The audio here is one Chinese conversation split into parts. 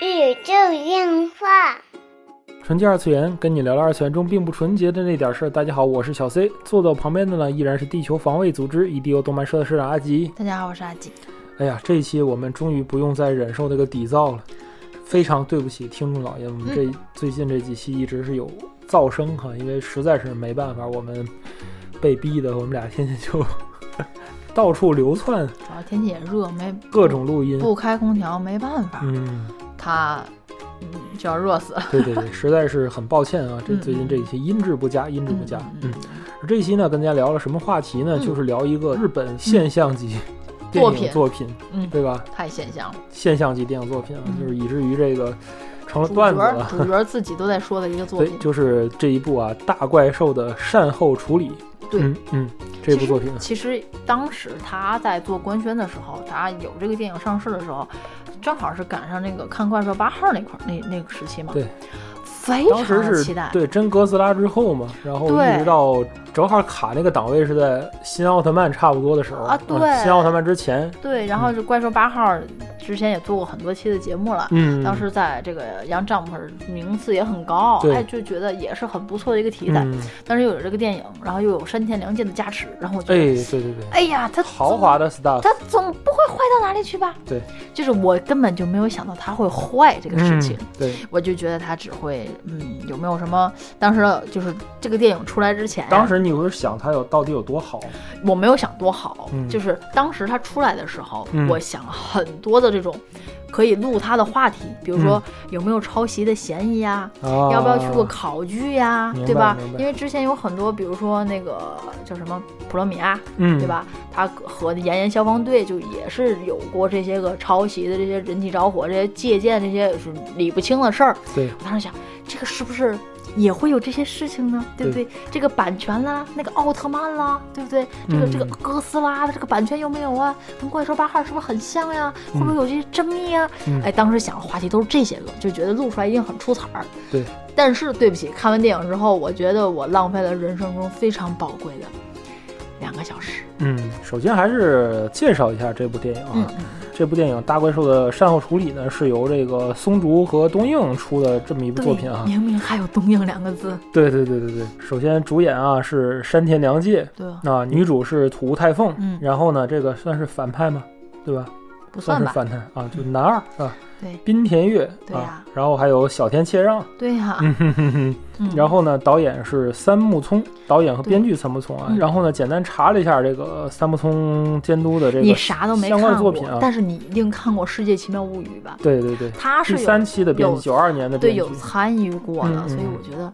宇宙电话。纯洁二次元，跟你聊聊二次元中并不纯洁的那点事儿。大家好，我是小 C，坐在我旁边的呢依然是地球防卫组织 EDO 动漫社的社长阿吉。大家好，我是阿吉。哎呀，这一期我们终于不用再忍受那个底噪了，非常对不起听众老爷，我们这最近这几期一直是有噪声哈，因为实在是没办法，我们被逼的，我们俩天天就到处流窜，主要天气也热，没各种录音，不开空调没办法，嗯，它嗯就要热死。对对对，实在是很抱歉啊，这嗯最近这一期音质不佳，音质不佳，嗯嗯。这一期呢，跟大家聊了什么话题呢？嗯就是聊一个日本现象级电影作品作品，嗯，对吧？太现象了，现象级电影作品啊，嗯就是以至于这个成了段子了。主角自己都在说的一个作对，品。就是这一部啊，大怪兽的善后处理。对嗯嗯，这部作品，其实当时他在做官宣的时候，他有这个电影上市的时候，正好是赶上那个看怪兽八号那块那那个时期嘛。对，非当时是常期待。对真哥斯拉之后嘛，然后一直到正好卡那个档位是在新奥特曼差不多的时候啊对嗯新奥特曼之前，对，然后是怪兽八号之前也做过很多期的节目了。嗯，当时在这个 Jump 名次也很高，对哎，就觉得也是很不错的一个题材。嗯，但是又有这个电影，然后又有山田凉介的加持，然后我觉得哎，得，对对对，哎呀，他豪华的 stuff，他总不会坏到哪里去吧？对，就是我根本就没有想到他会坏这个事情，嗯，对。我就觉得他只会，嗯，有没有什么？当时就是这个电影出来之前，当时你会想它有到底有多好？我没有想多好，嗯就是当时它出来的时候，嗯我想很多的这种可以录他的话题，比如说嗯有没有抄袭的嫌疑呀、啊，要不要去过考据呀、对吧因为之前有很多，比如说那个叫什么普罗米亚，嗯，对？吧？他和炎炎消防队就也是有过这些个抄袭的这些人体着火、这些借鉴这些是理不清的事儿。对，我当时想，这个是不是也会有这些事情呢？对不对？这个版权啦，那个奥特曼啦，对不对？这个、嗯这个哥斯拉的这个版权有没有啊？跟怪兽八号是不是很像呀？会不会有这些争议啊？嗯哎，当时想的话题都是这些个，就觉得录出来一定很出彩儿。对，但是对不起，看完电影之后，我觉得我浪费了人生中非常宝贵的两个小时。嗯，首先还是介绍一下这部电影嗯啊。这部电影《大怪兽的善后处理》呢，是由这个松竹和东映出的这么一部，作品啊。明明还有“东映”两个字。对对对对对，首先主演啊是山田凉介，对那，啊，女主是土屋太凤，嗯然后呢，这个算是反派吗？对吧？不算是反派啊，就男二啊，对滨田月啊对呀，然后还有小田切让，对呀、然后呢，导演是三木聪，导演和编剧三木聪啊。嗯然后呢，简单查了一下这个三木聪监督的这个你啥都没相关，的作品啊。但是你一定看过《世界奇妙物语》吧？对对对，他是有三期的编剧，九二年的对编剧有。参与过的，所以嗯我觉得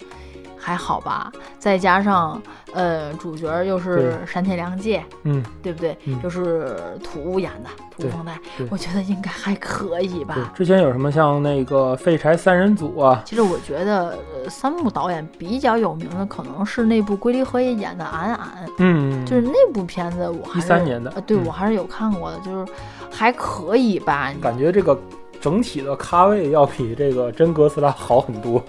还好吧。再加上呃，主角又是山田凉介，嗯，对不对？嗯又是土屋演的土屋丰代对，我觉得应该还可以吧。。之前有什么像那个废柴三人组啊，其实我觉得，呃，三木导演比较有名的可能是那部龟梨和也演的《俺俺》，嗯，就是那部片子，我还是13年的呃，对嗯我还是有看过的，就是还可以吧。感觉这个整体的咖位要比这个真哥斯拉好很多。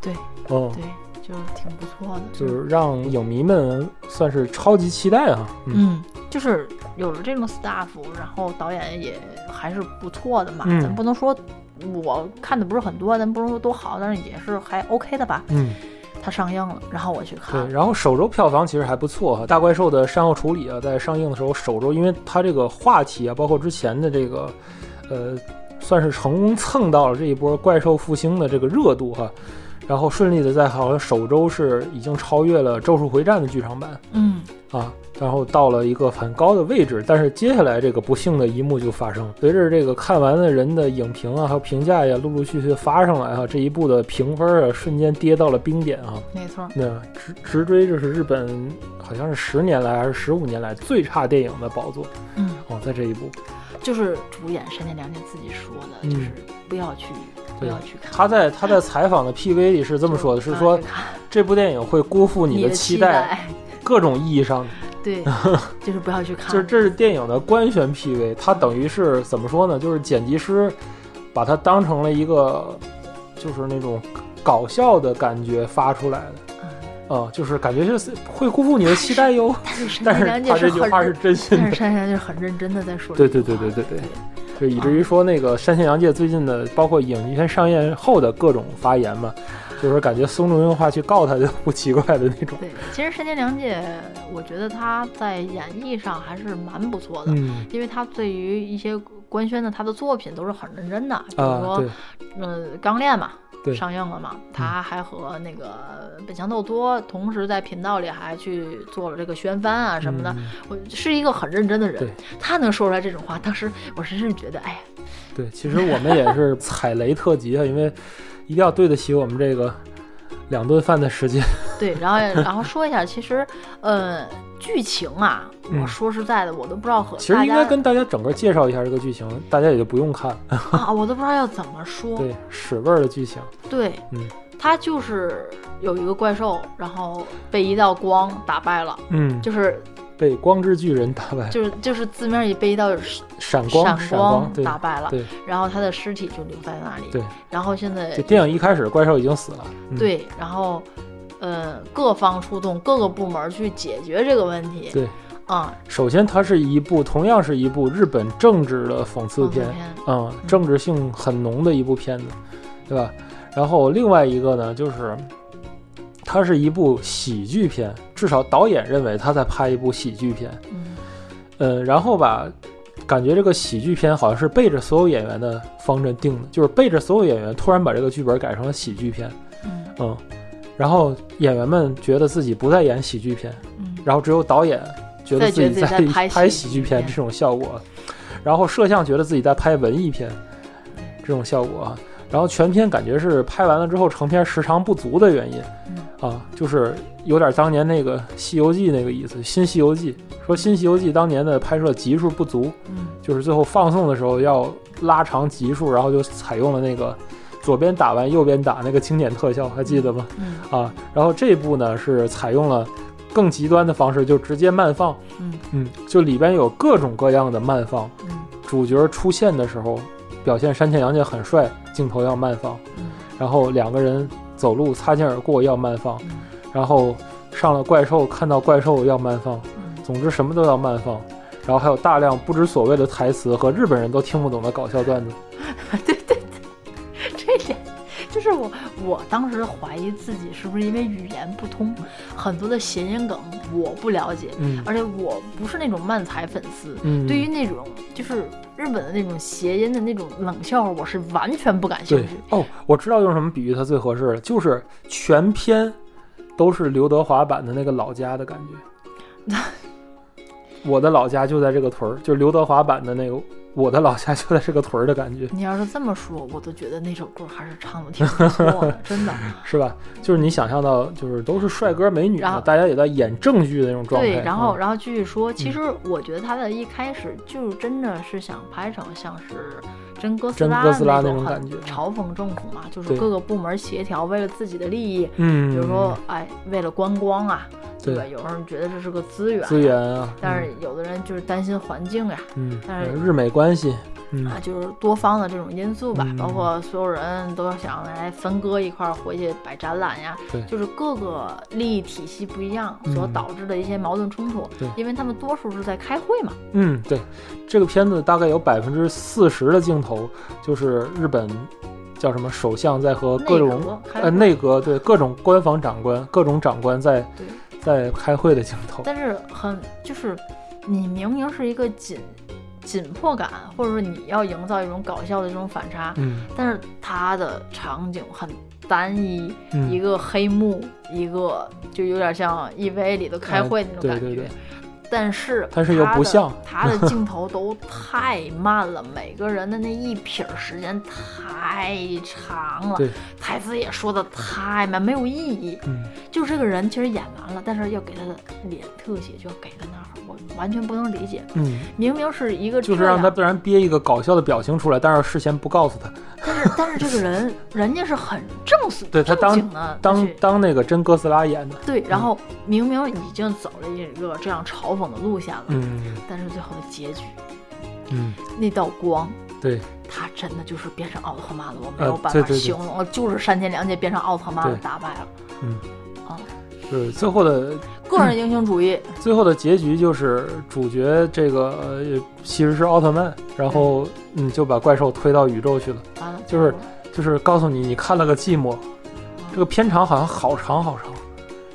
对，哦，对，就是挺不错的，就是让影迷们算是超级期待啊。嗯嗯，就是有了这种 staff，然后导演也还是不错的嘛。嗯咱不能说我看的不是很多，咱不能说多好，但是也是还 OK 的吧。嗯，它上映了，然后我去看对。，然后首周票房其实还不错哈。大怪兽的善后处理啊，在上映的时候首周，因为它这个话题啊，包括之前的这个，呃，算是成功蹭到了这一波怪兽复兴的这个热度哈。然后顺利的在好像首周是已经超越了《咒术回战》的剧场版嗯，啊，然后到了一个很高的位置。但是接下来这个不幸的一幕就发生，随着这个看完的人的影评啊，还有评价呀，陆陆续续发上来啊，这一部的评分啊，瞬间跌到了冰点啊。没错。那直直追就是日本好像是十年来还是十五年来最差电影的宝座嗯，哦，在这一部，就是主演山田凉介自己说的，嗯就是不要去，不对要去看。他在他在采访的 PV 里是这么说的，是说这部电影会辜负你的期待，各种意义上的，对，就是不要去看。就是这是电影的官宣 PV，它等于是怎么说呢？就是剪辑师把它当成了一个就是那种搞笑的感觉发出来的。嗯，啊、就是感觉就是会辜负你的期待哟。但是 他这句话是，真心的但是。山田凉介是很认真的在说对。对对对对对就以至于说那个山田洋介最近的，包括影片上映后的各种发言嘛，就是说感觉松重用话去告他就不奇怪的那种。对，其实山田凉介，我觉得他在演绎上还是蛮不错的，嗯因为他对于一些官宣的他的作品都是很认真的，比如啊，说嗯，，呃，钢炼嘛，对上映了嘛，他还和那个本乡斗多同时在频道里还去做了这个宣翻啊什么的，嗯。我是一个很认真的人对，他能说出来这种话，当时我真是觉得，哎呀，对，其实我们也是踩雷特辑啊，因为一定要对得起我们这个两顿饭的时间。对，然后 然后说一下，其实呃，剧情啊，嗯我说实在的，我都不知道和其实应该跟大家整个介绍一下这个剧情，大家也就不用看。啊，我都不知道要怎么说，对，屎味儿的剧情。对，嗯，他就是有一个怪兽，然后被一道光打败了，嗯，就是被光之巨人打败，就是就是字面一被一道闪光，闪闪光，打败了，对。然后他的尸体就留在那里，对。然后现在就电影一开始，怪兽已经死了。嗯、对，然后呃各方出动，各个部门去解决这个问题，对，啊、首先它是一部同样是一部日本政治的讽刺片，讽刺片，嗯，政治性很浓的一部片子，对吧？然后另外一个呢，就是它是一部喜剧片，至少导演认为他在拍一部喜剧片。嗯嗯，然后吧，感觉这个喜剧片好像是背着所有演员的方针定的，就是背着所有演员突然把这个剧本改成了喜剧片。嗯。嗯，然后演员们觉得自己不再演喜剧片，嗯。然后只有导演觉得自己在拍拍喜剧片这种效果，然后摄像觉得自己在拍文艺片这种效果啊，然后全片感觉是拍完了之后成片时长不足的原因。嗯啊，就是有点当年那个《西游记》那个意思，《新西游记》说《新西游记》当年的拍摄集数不足，嗯就是最后放送的时候要拉长集数，然后就采用了那个左边打完右边打那个经典特效，还记得吗？嗯啊，然后这部呢是采用了更极端的方式，就直接慢放，嗯嗯，就里边有各种各样的慢放，嗯主角出现的时候表现山田洋介很帅，镜头要慢放，嗯然后两个人走路擦肩而过要慢放，嗯然后上了怪兽看到怪兽要慢放，嗯总之什么都要慢放。然后还有大量不知所谓的台词和日本人都听不懂的搞笑段子。对对对 这一点就是我，我当时怀疑自己是不是因为语言不通，很多的谐音梗我不了解，嗯而且我不是那种漫才粉丝，嗯，对于那种就是日本的那种谐音的那种冷笑话，我是完全不感兴趣。哦，我知道用什么比喻它最合适了，就是全篇都是刘德华版的那个老家的感觉。我的老家就在这个屯儿，就是刘德华版的那个我的老家就在这个屯儿的感觉，你要是这么说，我都觉得那首歌还是唱的挺不错的，真的。是吧？就是你想象到，就是都是帅哥美女大家也在演正剧的那种状态。对，然后嗯然后继续说，其实我觉得他的一开始就真的是想拍成像是真哥斯拉真哥斯拉那种感觉嘲讽政府嘛，就是各个部门协调，为了自己的利益，嗯，比如说哎，为了观光啊，对吧？对有人觉得这是个资源，资源，啊，但是有的人就是担心环境呀，嗯，但是嗯日美关系，嗯。啊，就是多方的这种因素吧，嗯。包括所有人都想来分割一块儿回去摆展览呀，对。就是各个利益体系不一样所嗯导致的一些矛盾冲突，对。因为他们多数是在开会嘛，嗯，对，这个片子大概有百分之四十的镜头就是日本叫什么首相在和各内种呃内阁对各种官方长官、各种长官在对，在开会的镜头。但是很就是你明明是一个紧紧迫感，或者说你要营造一种搞笑的这种反差，嗯但是它的场景很单一，嗯，一个黑幕，一个就有点像 EVA 里头开会那种感觉。对对对，但是但是又不像他的 镜头都太慢了，每个人的那一撇儿时间太长了对，台词也说的太慢，没有意义。嗯就这个人其实演完了，但是要给他的脸特写，就要给他那儿，我完全不能理解。嗯，明明是一个就是让他自然憋一个搞笑的表情出来，但是事先不告诉他。但是但是这个人 人家是很正式对他当当当那个真哥斯拉演的，对，然后明明已经走了一个这样嘲讽的录下了，嗯但是最后的结局嗯，那道光。对，他真的就是变成奥特曼了，我没呃有办法对对对形容了，就是山田凉介变成奥特曼了，打败了。嗯啊，就是最后的个人英雄主义，最后的结局就是主角这个呃其实是奥特曼，然后嗯就把怪兽推到宇宙去了，完了就是就是告诉你你看了个寂寞。这个片长好像好长好长，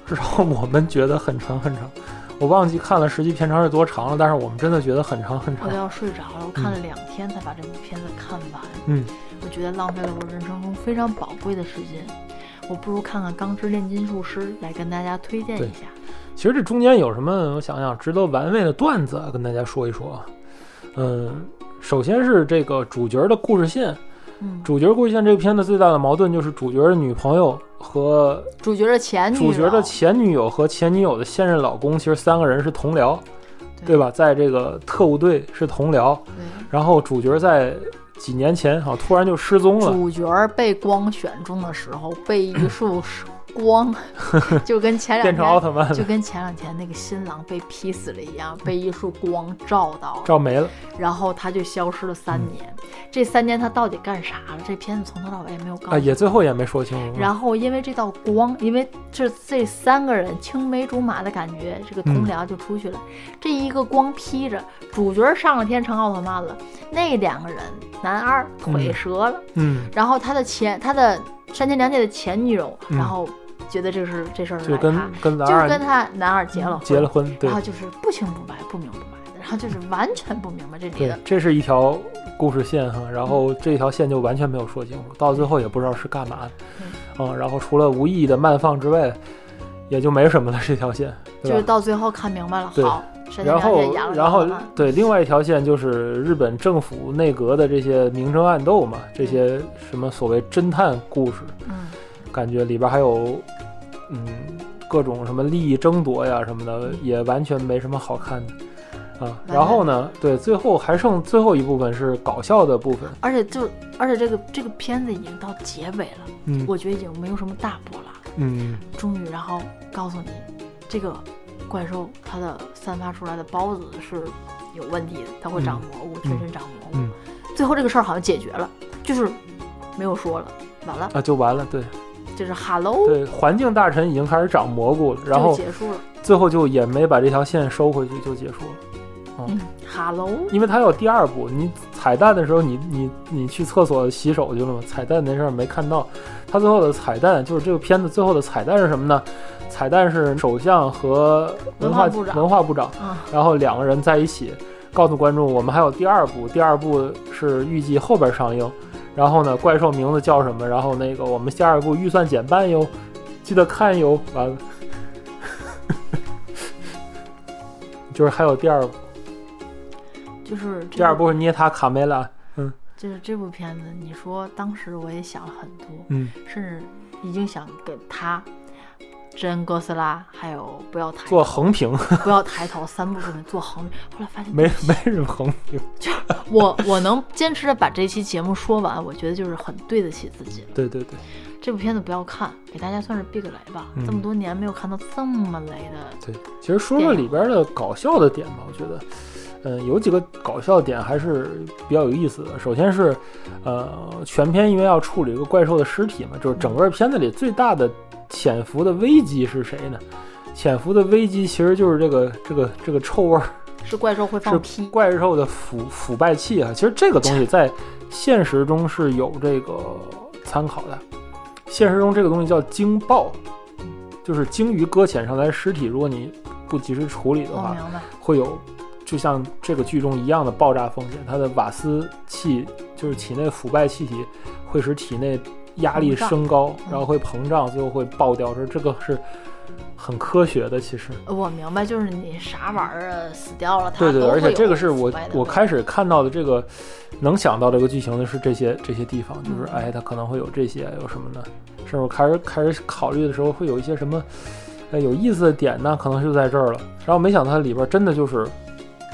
至少我们觉得很长很长。我忘记看了实际片长是多长了，但是我们真的觉得很长很长我都。要睡着了，我看了两天才把这部片子看完。嗯，我觉得浪费了我人生中非常宝贵的时间。我不如看看《钢之炼金术师》来跟大家推荐一下。其实这中间有什么，我想想值得玩味的段子啊，跟大家说一说啊。嗯，首先是这个主角的故事线。嗯，主角故事线这个片子最大的矛盾就是主角的女朋友和主角的前女，主角的前女友和前女友的现任老公，其实三个人是同僚，对。吧？在这个特务队是同僚，然后主角在几年前啊突然就失踪了，主角被光选中的时候，被一束光，就跟前两天变成奥天特曼，就跟前两天那个新郎被劈死了一样，被一束光照到了，照没了。然后他就消失了三年。这三年他到底干啥了？这片子从头到尾也没有告诉啊，也最后也没说清楚。然后因为这道光，因为这这三个人青梅竹马的感觉，这个同僚就出去了。这一个光披着，主角上了天成奥特曼了，那两个人男二腿折了，嗯，然后他的前他的山田凉介的前女友，嗯然后觉得这是这事儿就跟跟男二跟他男二结了婚，结了婚，对然后就是不清不白、不明不白的，然后就是完全不明白这里对的，这是一条故事线哈，然后这条线就完全没有说清楚，到最后也不知道是干嘛的，嗯，然后除了无意义的慢放之外，也就没什么了这条线，对就是吧？到最后看明白了，对好，然后演了，然后对，另外一条线就是日本政府内阁的这些明争暗斗嘛，这些什么所谓侦探故事，嗯。感觉里边还有，嗯，各种什么利益争夺呀什么的，也完全没什么好看的啊。然后呢，对，最后还剩最后一部分是搞笑的部分，而且就而且这个这个片子已经到结尾了，嗯我觉得已经没有什么大波了。嗯终于，然后告诉你，这个怪兽它的散发出来的孢子是有问题的，它会长蘑菇，全身长蘑菇。嗯最后这个事儿好像解决了，就是没有说了，完了，啊，就完了。对就是 hello 对，环境大臣已经开始长蘑菇了，然后结束了。最后就也没把这条线收回去，就结束了。嗯，hello，因为它有第二部，你彩蛋的时候你，你你去厕所洗手去了吗？彩蛋那事儿没看到。它最后的彩蛋就是这个片子最后的彩蛋是什么呢？彩蛋是首相和文化文化部长文化部长，嗯，然后两个人在一起，告诉观众我们还有第二部，第二部是预计后边上映。然后呢，怪兽名字叫什么？然后那个我们下一步预算减半哟，记得看哟。完了，就是还有第二部，就是这第二部是捏他卡梅拉。嗯就是这部片子，你说当时我也想了很多，嗯，甚至已经想给他。真哥斯拉，还有不要抬做，横屏，不要抬头，三部作品做横屏。后来发现没没人横屏。就我我能坚持着把这期节目说完，我觉得就是很对得起自己。对对对这部片子不要看，给大家算是避个雷吧。嗯这么多年没有看到这么雷的，对，其实说说里边的搞笑的点吧，我觉得，嗯、有几个搞笑点还是比较有意思的。首先是，呃，全片因为要处理一个怪兽的尸体嘛，就是整个片子里最大的潜伏的危机是谁呢？潜伏的危机其实就是这个这个这个臭味儿，是怪兽会是放屁。怪兽的腐腐败气啊。其实这个东西在现实中是有这个参考的。现实中这个东西叫鲸爆，就是鲸鱼搁浅上来的尸体，如果你不及时处理的话，会有就像这个剧中一样的爆炸风险。它的瓦斯气就是体内腐败气体会使体内压力升高，嗯然后会膨胀，最后会爆掉。说这个是很科学的，其实。我明白，就是你啥玩意儿啊死掉了，它对对，而且这个是我我开始看到的这个能想到这个剧情的是这些这些地方，就是嗯哎，它可能会有这些，有什么呢？甚至我开始开始考虑的时候，会有一些什么哎有意思的点呢？可能就在这儿了。然后没想到它里边真的就是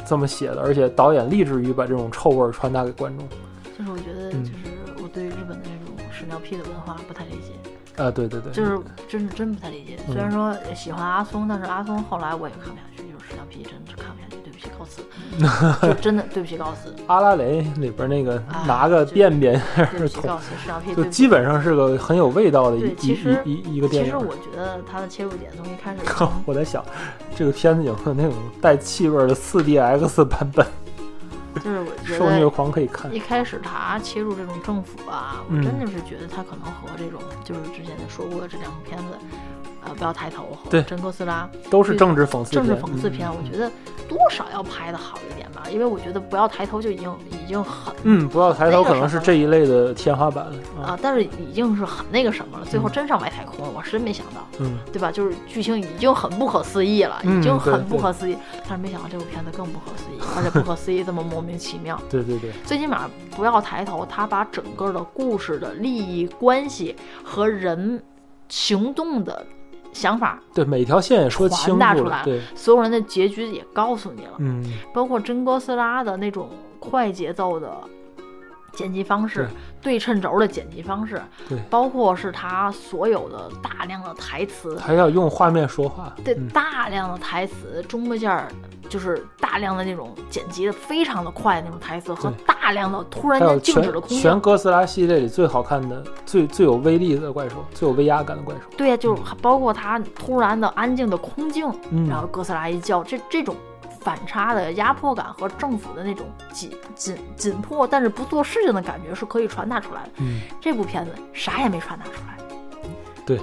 这么写的，而且导演立志于把这种臭味儿传达给观众。就是我觉得，嗯就是种屎尿屁的文化不太理解，啊，对对对，就是真是真不太理解。嗯虽然说喜欢阿松，但是阿松后来我也看不下去，就是屎尿屁真是看不下去。对不起，告辞。就真的对不起高斯，阿拉蕾里边那个啊拿个就便便对不起高斯，是啊，就基本上是个很有味道的一一一一一个电影。其实我觉得它的切入点从一开始我在想，这个片子有没有那种带气味的 4DX 版本？就是我觉得受虐得狂可以看一。开始他切入这种政府啊，我嗯真的是觉得他可能和这种就是之前说过的这两部片子，呃，不要抬头和对真哥斯拉都是政治讽刺政治讽刺片，嗯我觉得多少要拍的好一点吧，因为我觉得不要抬头就已经已经很嗯，不要抬头，可能是这一类的天花板了啊。啊，但是已经是很那个什么了，最后嗯真上外太空了，我真没想到。嗯，对吧？就是剧情已经很不可思议了，嗯已经很不可思议，但是没想到这部片子更不可思议，而且不可思议这么莫名其妙。对对对，最起码不要抬头，他把整个的故事的利益关系和人行动的想法，对每条线也说清楚了。对，所有人的结局也告诉你了，嗯，包括真哥斯拉的那种快节奏的。剪辑方式，对称轴的剪辑方式，对包括是他所有的大量的台词，还要用画面说话。对嗯大量的台词，中间儿就是大量的那种剪辑的非常的快的那种台词和大量的突然间静止的空镜全。哥斯拉系列里最好看的、最最有威力的怪兽，最有威压感的怪兽。对呀、就是包括他突然的安静的空镜，嗯然后哥斯拉一叫，这这种反差的压迫感和政府的那种紧紧紧迫但是不做事情的感觉是可以传达出来的。嗯，这部片子啥也没传达出来。对，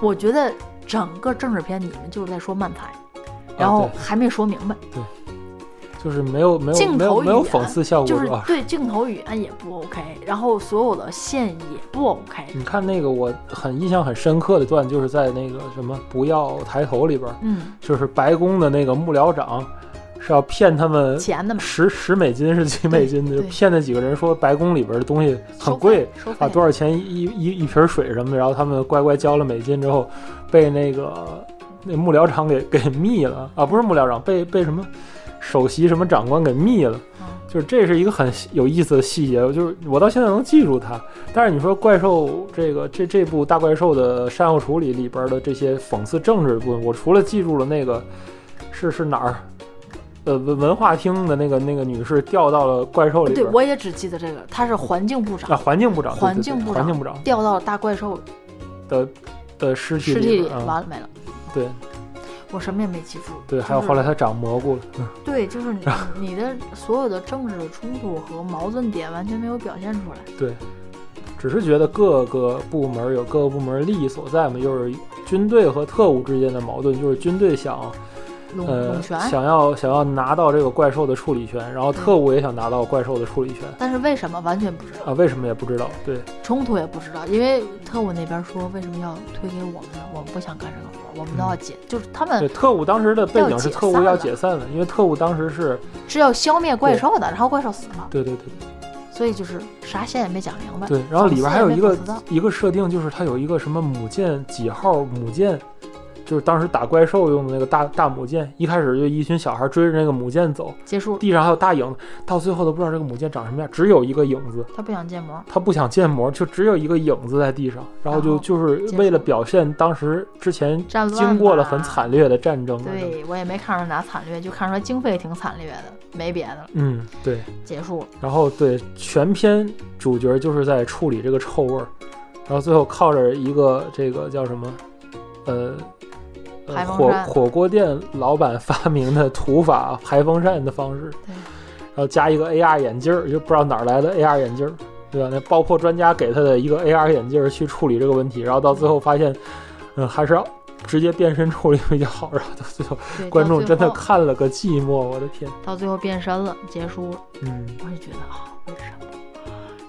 我觉得整个政治片你们就是在说慢才，然后还没说明白。就是没有没有镜没有没有讽刺效果，就是。对镜头语言也不 OK，然后所有的线也不 OK。你看那个我很印象很深刻的段，就是在那个什么“不要抬头”里边，嗯，就是白宫的那个幕僚长是要骗他们钱的嘛，十十美金是几美金的，就骗那几个人说白宫里边的东西很贵啊，多少钱一一一一瓶水什么的，然后他们乖乖交了美金之后，被那个那幕僚长给给密了啊，不是幕僚长，被被什么首席什么长官给灭了。嗯就是这是一个很有意思的细节，就是我到现在能记住它。但是你说怪兽这个这这部大怪兽的善后处理里边的这些讽刺政治的部分，我除了记住了那个是是哪儿，呃文文化厅的那个那个女士掉到了怪兽里对，边，我也只记得这个，她是环境部长，啊环境部长，环境部长环境部长掉到了大怪兽的的尸体尸体里，完了没了。对我什么也没记住。对，还有后来他长蘑菇了，嗯对，就是你 你的所有的政治的冲突和矛盾点完全没有表现出来。对，只是觉得各个部门有各个部门利益所在嘛，就是军队和特务之间的矛盾，就是军队想拢呃想要想要拿到这个怪兽的处理权，然后特务也想拿到怪兽的处理权但是为什么完全不知道，啊，为什么也不知道？对冲突也不知道，因为特务那边说为什么要推给我们呢？我们不想干这个活，我们都要解，就是他们对，特务当时的背景是特务要要解散了，因为特务当时是是要消灭怪兽的，然后怪兽死了，对对对所以就是啥线也没讲明白。对，然后里边还有一个一个设定，就是它有一个什么母舰几号母舰。就是当时打怪兽用的那个大大母舰，一开始就一群小孩追着那个母舰走，结束，地上还有大影子，到最后都不知道这个母舰长什么样，只有一个影子。他不想建模，他不想建模，就只有一个影子在地上，然后就就是为了表现当时之前经过了很惨烈的战争。对我也没看出哪惨烈，就看出来经费挺惨烈的，没别的了，嗯，对。结束。然后对全篇主角就是在处理这个臭味儿，然后最后靠着一个这个叫什么，呃。呃火排风扇火锅店老板发明的土法排风扇的方式，对，然后加一个 AR 眼镜儿，就不知道哪儿来的 AR 眼镜儿，对吧？那爆破专家给他的一个 AR 眼镜儿去处理这个问题，然后到最后发现，嗯，还是要直接变身处理比较好。然后到最后，观众真的看了个寂寞，我的天，到最后变身了，结束了，嗯，我也觉得啊，为什么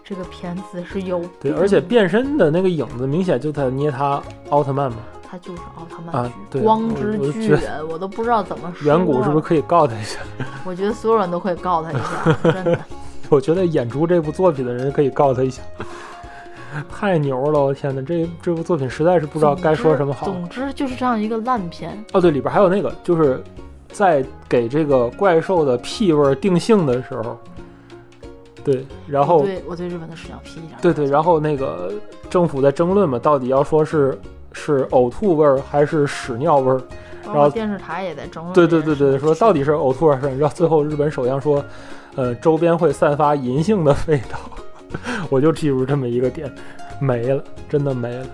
这个片子是有对，而且变身的那个影子明显就在捏他奥特曼嘛，他就是奥特啊曼光之巨人，我都不知道怎么说。远古是不是？可以告他一下？我觉得所有人都可以告他一下，真的。我觉得演出这部作品的人可以告他一下，太牛了！我天哪，这这部作品实在是不知道该说什么好。总之就是这样一个烂片，哦，对，里边还有那个，就是在给这个怪兽的屁味儿定性的时候，对，然后对我对日本的视角批一点。对对，然后那个政府在争论嘛，到底要说是是呕吐味儿还是屎尿味儿，然后电视台也在争论对。对对对，说到底是呕吐还是然后最后日本首相说，呃，周边会散发银杏的味道，我就记住这么一个点，没了，真的没了。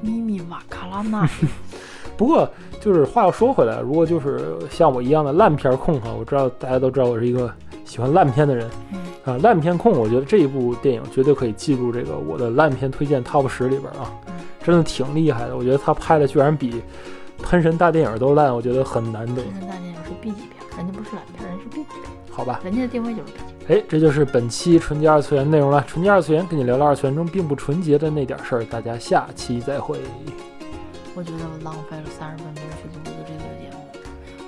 咪咪瓦卡拉纳，不过就是话又说回来，如果就是像我一样的烂片控哈，我知道大家都知道我是一个喜欢烂片的人嗯啊，烂片控，我觉得这一部电影绝对可以记入这个我的烂片推荐 top 十里边啊嗯，真的挺厉害的。我觉得他拍的居然比喷神大电影都烂，我觉得很难得，喷神大电影是 B 级片，人家不是烂片，人家是 B 级片，好吧？人家的定位就是 B 级片。哎，这就是本期纯洁二次元内容了。纯洁二次元跟你聊聊二次元中并不纯洁的那点事儿，大家下期再会。我觉得我浪费了三十分钟去录的这个节目，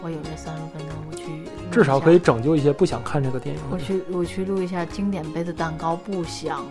我有这三十分钟，我去至少可以，拯救一些不想看这个电影。我去我去录一下经典杯子蛋糕，不香吗？